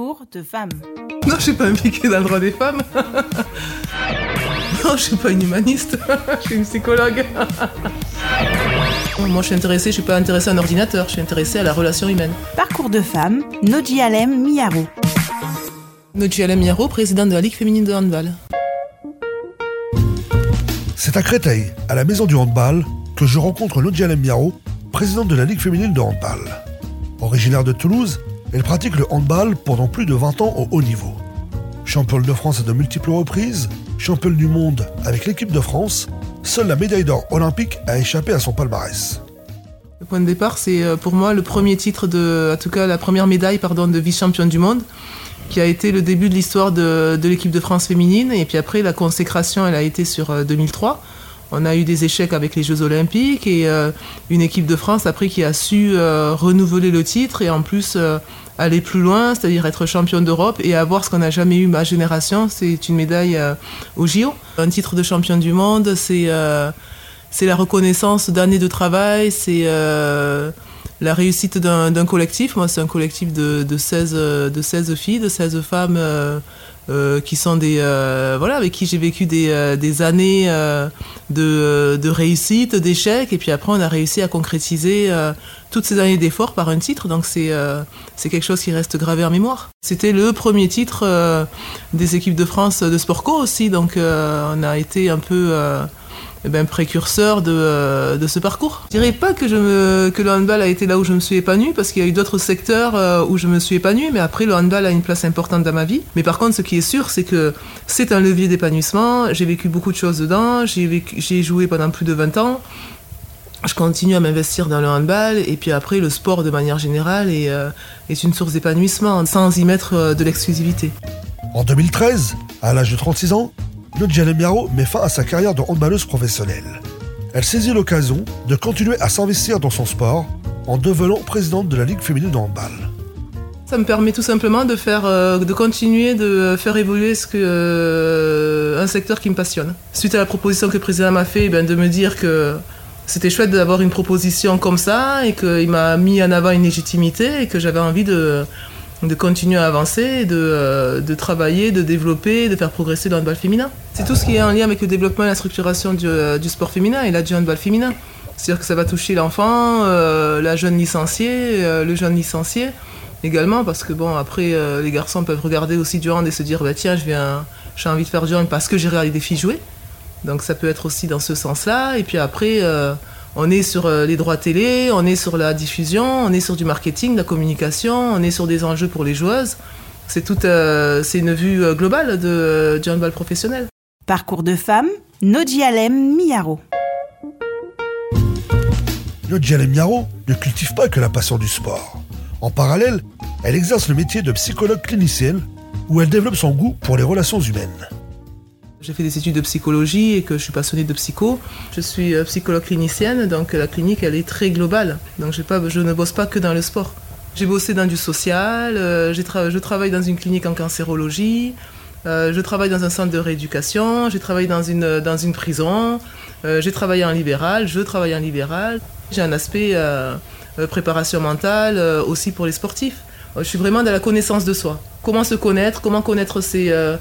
Parcours de femme. Non, je suis pas impliquée dans le droit des femmes. non, je suis pas une humaniste. je suis une psychologue. Moi, je suis intéressée, je suis pas intéressée à un ordinateur, je suis intéressée à la relation humaine. Parcours de femme, Noji Alem Miyaro. Noji Alem Miyaro, présidente de la Ligue féminine de handball. C'est à Créteil, à la maison du handball, que je rencontre Noji Alem Miyaro, présidente de la Ligue féminine de handball. Originaire de Toulouse, elle pratique le handball pendant plus de 20 ans au haut niveau. Championne de France à de multiples reprises, championne du monde avec l'équipe de France, seule la médaille d'or olympique a échappé à son palmarès. Le point de départ, c'est euh, pour moi le premier titre de, en tout cas la première médaille de vice-championne du monde, qui a été le début de l'histoire de, de l'équipe de France féminine. Et puis après, la consécration, elle a été sur 2003. On a eu des échecs avec les Jeux Olympiques et euh, une équipe de France après qui a su euh, renouveler le titre et en plus euh, aller plus loin, c'est-à-dire être championne d'Europe et avoir ce qu'on n'a jamais eu ma génération, c'est une médaille au JO. Un titre de championne du monde, c'est la reconnaissance d'années de travail, c'est la réussite d'un collectif. Moi, c'est un collectif de, de, 16, de 16 filles, de 16 femmes euh, qui sont des euh, voilà avec qui j'ai vécu des, euh, des années de, de, réussite, d'échecs et puis après on a réussi à concrétiser toutes ces années d'efforts par un titre donc c'est c'est quelque chose qui reste gravé en mémoire. C'était le premier titre des équipes de France de sport co aussi donc on a été un peu eh ben, précurseur de, euh, de, ce parcours. Je dirais pas que, je que le handball a été là où je me suis épanouie, parce qu'il y a eu d'autres secteurs euh, où je me suis épanouie, mais après le handball a une place importante dans ma vie. Mais par contre, ce qui est sûr, c'est que c'est un levier d'épanouissement. J'ai vécu beaucoup de choses dedans. J'ai joué pendant plus de 20 ans. Je continue à m'investir dans le handball et puis après le sport de manière générale est, euh, est une source d'épanouissement sans y mettre de l'exclusivité. En 2013, à l'âge de 36 ans, Nodjane Miaro met fin à sa carrière de handballeuse professionnelle. Elle saisit l'occasion de continuer à s'investir dans son sport en devenant présidente de la Ligue féminine de handball. Ça me permet tout simplement de, faire, euh, de continuer de faire évoluer euh, un secteur qui me passionne. Suite à la proposition que le président m'a fait, ben, de me dire que c'était chouette d'avoir une proposition comme ça et qu'il m'a mis en avant une légitimité et que j'avais envie de, de continuer à avancer, de, euh, de, travailler, de développer, de faire progresser le handball féminin. C'est tout ce qui est en lien avec le développement et la structuration du, euh, sport féminin et là du handball féminin. C'est-à-dire que ça va toucher l'enfant, euh, la jeune licenciée, le jeune licencié également, parce que bon, après, les garçons peuvent regarder aussi du hand et se dire, bah, tiens, je viens, j'ai envie de faire du hand parce que j'ai regardé des filles jouer. Donc ça peut être aussi dans ce sens-là. Et puis après, on est sur euh, les droits télé, on est sur la diffusion, on est sur du marketing, de la communication, on est sur des enjeux pour les joueuses. C'est tout, euh, c'est une vue euh, globale de, du handball professionnel. Parcours de femme, Nodji Alem Miyaro. Nodji Alem Miyaro ne cultive pas que la passion du sport. En parallèle, elle exerce le métier de psychologue clinicienne où elle développe son goût pour les relations humaines. J'ai fait des études de psychologie et que je suis passionnée de psycho. Je suis euh, psychologue clinicienne, donc la clinique elle est très globale. Donc je ne bosse pas que dans le sport. J'ai bossé dans du social, euh, je travaille dans une clinique en cancérologie, euh, je travaille dans un centre de rééducation, j'ai travaillé dans une prison, j'ai travaillé en libéral, je travaille en libéral. J'ai un aspect préparation mentale aussi pour les sportifs. Je suis vraiment dans la connaissance de soi. Comment se connaître, comment connaître ses, euh,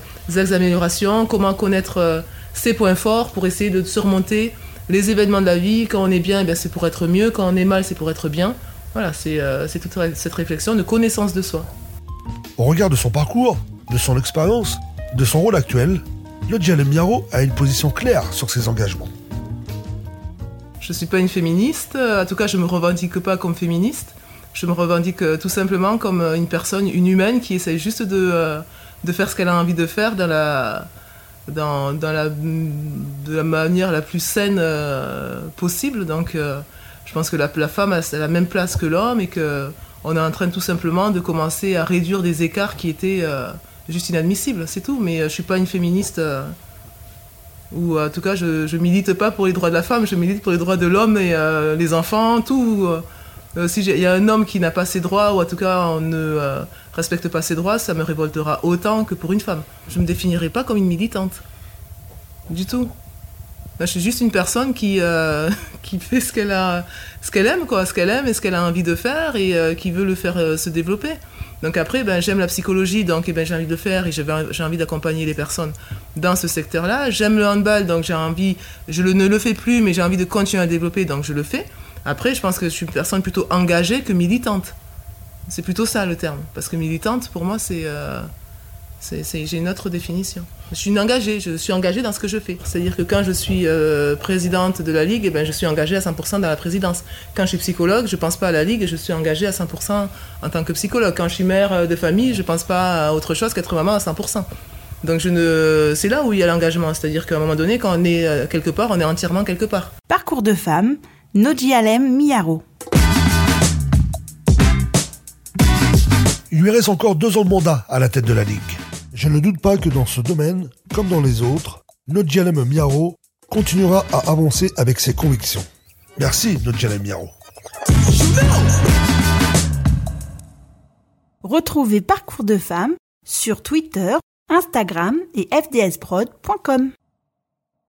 améliorations, comment connaître euh, ses points forts pour essayer de surmonter les événements de la vie. Quand on est bien, eh c'est pour être mieux. Quand on est mal, c'est pour être bien. Voilà, c'est euh, toute cette réflexion de connaissance de soi. Au regard de son parcours, de son expérience, de son rôle actuel, Lodjane Miaro a une position claire sur ses engagements. Je ne suis pas une féministe, en tout cas je ne me revendique pas comme féministe. Je me revendique euh, tout simplement comme euh, une personne, une humaine qui essaye juste de, euh, de faire ce qu'elle a envie de faire dans la, dans, dans la, de la manière la plus saine possible. Donc je pense que la, femme a la même place que l'homme et qu'on est en train tout simplement de commencer à réduire des écarts qui étaient juste inadmissibles, c'est tout. Mais je ne suis pas une féministe ou en tout cas je, ne milite pas pour les droits de la femme, je milite pour les droits de l'homme et les enfants, tout. Si il y a un homme qui n'a pas ses droits, ou en tout cas on ne euh, respecte pas ses droits, ça me révoltera autant que pour une femme. Je ne me définirai pas comme une militante. Du tout. je suis juste une personne qui, euh, qui fait ce qu'elle a, ce qu'elle aime, quoi, ce qu'elle aime et ce qu'elle a envie de faire et qui veut le faire se développer. Donc après, ben, j'aime la psychologie, donc eh ben, j'ai envie de le faire et j'ai envie d'accompagner les personnes dans ce secteur-là. J'aime le handball, donc j'ai envie, je ne le fais plus, mais j'ai envie de continuer à développer, donc je le fais. Après, je pense que je suis une personne plutôt engagée que militante. C'est plutôt ça le terme. Parce que militante, pour moi, c'est... Euh, j'ai une autre définition. Je suis engagée, je suis engagée dans ce que je fais. C'est-à-dire que quand je suis euh, présidente de la Ligue, eh ben, je suis engagée à 100% dans la présidence. Quand je suis psychologue, je ne pense pas à la Ligue je suis engagée à 100% en tant que psychologue. Quand je suis mère euh, de famille, je ne pense pas à autre chose qu'être maman à 100%. Donc ne... c'est là où il y a l'engagement. C'est-à-dire qu'à un moment donné, quand on est euh, quelque part, on est entièrement quelque part. Parcours de femme, Nodji Alem Miyaro. Il lui reste encore deux ans de mandat à la tête de la Ligue. Je ne doute pas que dans ce domaine, comme dans les autres, Nodjalem Miaro continuera à avancer avec ses convictions. Merci Nodjalem Miaro. Retrouvez Parcours de femmes sur Twitter, Instagram et fdsprod.com.